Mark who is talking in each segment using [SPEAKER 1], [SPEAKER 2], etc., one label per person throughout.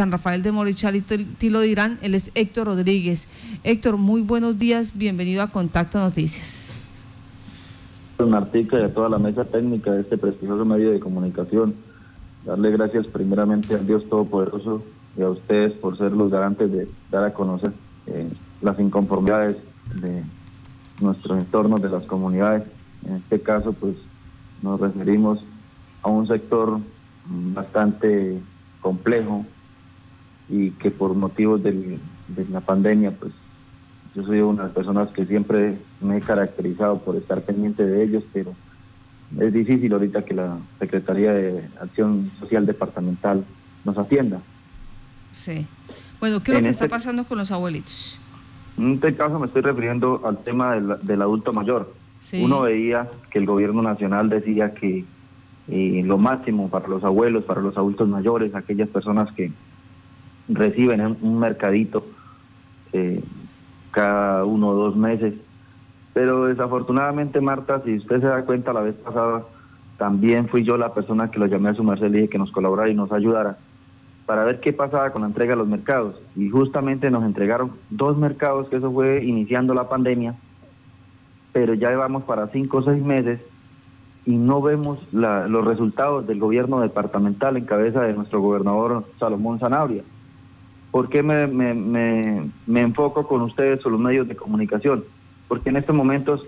[SPEAKER 1] San Rafael de Morichal y Tilo Dirán, él es Héctor Rodríguez. Héctor, muy buenos días, bienvenido a Contacto Noticias.
[SPEAKER 2] Martica y a toda la mesa técnica de este prestigioso medio de comunicación. Darle gracias primeramente al Dios Todopoderoso y a ustedes por ser los garantes de dar a conocer eh, las inconformidades de nuestros entornos, de las comunidades. En este caso, pues nos referimos a un sector bastante complejo, y que por motivos de la pandemia, pues yo soy una de las personas que siempre me he caracterizado por estar pendiente de ellos, pero es difícil ahorita que la Secretaría de Acción Social Departamental nos atienda.
[SPEAKER 1] Sí. Bueno, ¿qué es lo que está este pasando con los abuelitos?
[SPEAKER 2] En este caso me estoy refiriendo al tema del, adulto mayor. Uno veía que el gobierno nacional decía que eh, lo máximo para los abuelos, para los adultos mayores, aquellas personas que reciben un mercadito eh, cada uno o dos meses. Pero desafortunadamente, Marta, si usted se da cuenta, la vez pasada también fui yo la persona que lo llamé a su merced y dije que nos colaborara y nos ayudara para ver qué pasaba con la entrega de los mercados. Y justamente nos entregaron dos mercados, que eso fue iniciando la pandemia, pero ya llevamos para cinco o seis meses y no vemos los resultados del gobierno departamental en cabeza de nuestro gobernador Salomón Zanabria. ¿Por qué me, me, enfoco con ustedes sobre los medios de comunicación? Porque en estos momentos,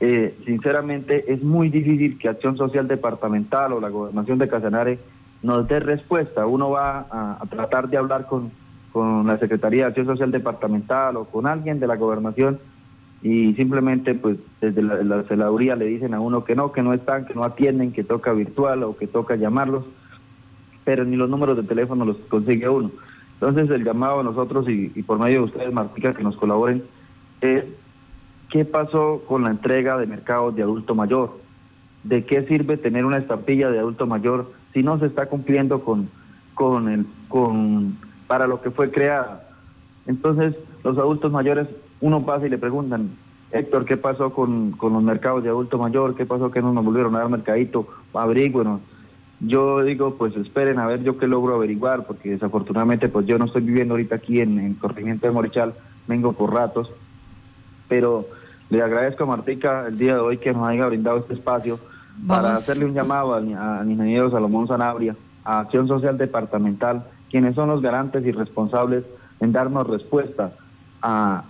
[SPEAKER 2] eh, sinceramente, es muy difícil que Acción Social Departamental o la Gobernación de Casanare nos dé respuesta. Uno va a, tratar de hablar con, con la Secretaría de Acción Social Departamental o con alguien de la Gobernación y simplemente pues desde la, la le dicen a uno que no, que no están, que no atienden, que toca virtual o que toca llamarlos, pero ni los números de teléfono los consigue uno. Entonces el llamado a nosotros y, por medio de ustedes, Martica, que nos colaboren, es qué pasó con la entrega de mercados de adulto mayor. ¿De qué sirve tener una estampilla de adulto mayor si no se está cumpliendo con, con el, con, para lo que fue creada? Entonces los adultos mayores, uno pasa y le preguntan, Héctor, ¿qué pasó con, con los mercados de adulto mayor? ¿Qué pasó que no nos volvieron a dar mercadito? Averigüenos yo digo, pues esperen a ver yo qué logro averiguar, porque desafortunadamente pues yo no estoy viviendo ahorita aquí en, el corregimiento de Morichal, vengo por ratos, pero le agradezco a Martica el día de hoy que nos haya brindado este espacio para hacerle un llamado al, ingeniero Salomón Sanabria, a Acción Social Departamental, quienes son los garantes y responsables en darnos respuesta a,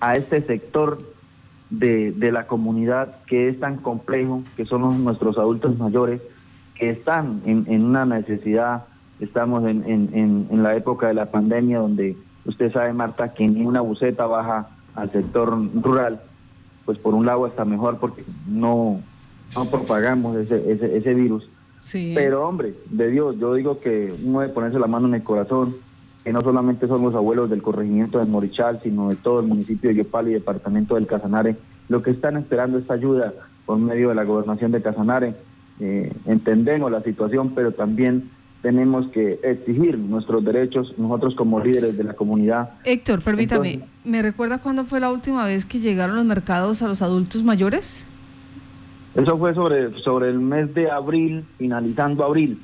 [SPEAKER 2] a este sector de, de la comunidad que es tan complejo, que son nuestros adultos mayores, que están en, una necesidad. Estamos en, en, la época de la pandemia donde usted sabe, Marta, que ni una buceta baja al sector rural, pues por un lado está mejor porque no, no propagamos ese, ese, ese virus. Sí. Pero hombre, de Dios, yo digo que uno debe ponerse la mano en el corazón, que no solamente son los abuelos del corregimiento de Morichal, sino de todo el municipio de Yopal y departamento del Casanare, lo que están esperando esta ayuda por medio de la gobernación de Casanare eh, entendemos la situación, pero también tenemos que exigir nuestros derechos nosotros como líderes de la comunidad.
[SPEAKER 1] Héctor, permítame, ¿me recuerda cuándo fue la última vez que llegaron los mercados a los adultos mayores?
[SPEAKER 2] Eso fue sobre, sobre el mes de abril, finalizando abril,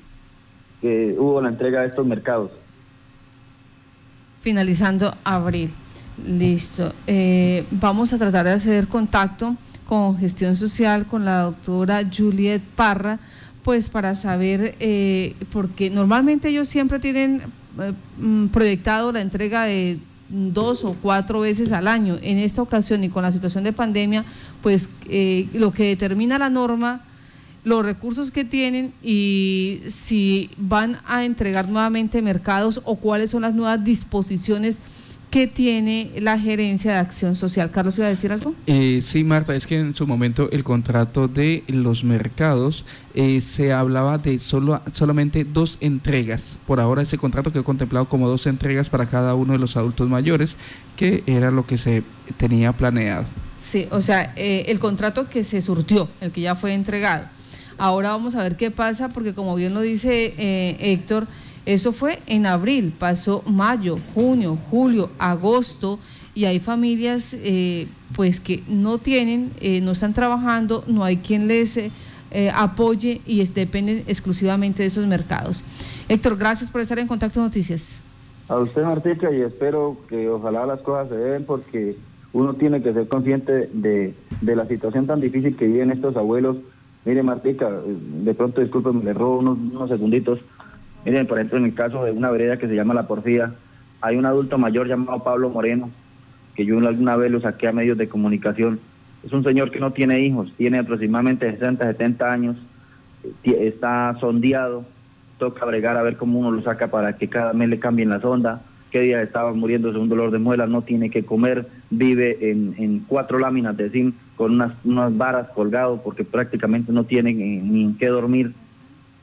[SPEAKER 2] que hubo la entrega de estos mercados.
[SPEAKER 1] Finalizando abril, listo. Eh, vamos a tratar de hacer contacto con gestión social con la doctora Juliet Parra, pues para saber, eh, porque normalmente ellos siempre tienen eh, mm, proyectado la entrega de dos o cuatro veces al año. En esta ocasión y con la situación de pandemia, pues eh, lo que determina la norma, los recursos que tienen y si van a entregar nuevamente mercados o cuáles son las nuevas disposiciones ¿Qué tiene la gerencia de acción social. Carlos, ¿iba a decir algo?
[SPEAKER 3] Eh, sí, Marta, es que en su momento el contrato de los mercados eh, se hablaba de solo, solamente dos entregas. Por ahora ese contrato quedó contemplado como dos entregas para cada uno de los adultos mayores, que era lo que se tenía planeado.
[SPEAKER 1] Sí, o sea, eh, el contrato que se surtió, el que ya fue entregado. Ahora vamos a ver qué pasa, porque como bien lo dice Héctor, eso fue en abril, pasó mayo, junio, julio, agosto y hay familias eh, pues que no tienen, eh, no están trabajando, no hay quien les eh, apoye y dependen exclusivamente de esos mercados. Héctor, gracias por estar en Contacto Noticias.
[SPEAKER 2] A usted, Martica, y espero que ojalá las cosas se den porque uno tiene que ser consciente de, la situación tan difícil que viven estos abuelos. Mire, Martica, de pronto, discúlpeme, le robo unos segunditos. Miren, por ejemplo, en el caso de una vereda que se llama La Porfía, hay un adulto mayor llamado Pablo Moreno, que yo alguna vez lo saqué a medios de comunicación. Es un señor que no tiene hijos, tiene aproximadamente 60, 70 años, está sondeado, toca bregar a ver cómo uno lo saca para que cada mes le cambien la sonda, qué día estaba muriéndose un dolor de muela, no tiene que comer, vive en, cuatro láminas de zinc con unas, unas varas colgado porque prácticamente no tiene ni en qué dormir.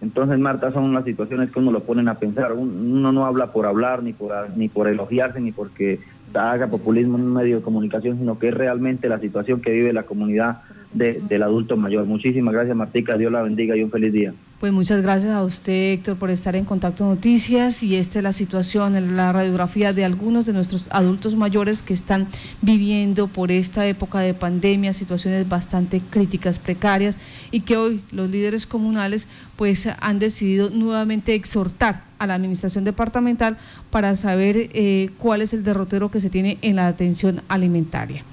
[SPEAKER 2] Entonces, Marta, son unas situaciones que uno lo ponen a pensar. Uno no habla por hablar, ni por, ni por elogiarse, ni porque haga populismo en un medio de comunicación, sino que es realmente la situación que vive la comunidad del adulto mayor. Muchísimas gracias, Martica. Dios la bendiga y un feliz día.
[SPEAKER 1] Pues muchas gracias a usted, Héctor, por estar en Contacto Noticias. Y esta es la situación, la radiografía de algunos de nuestros adultos mayores que están viviendo por esta época de pandemia, situaciones bastante críticas, precarias, y que hoy los líderes comunales pues han decidido nuevamente exhortar a la administración departamental para saber eh, cuál es el derrotero que se tiene en la atención alimentaria.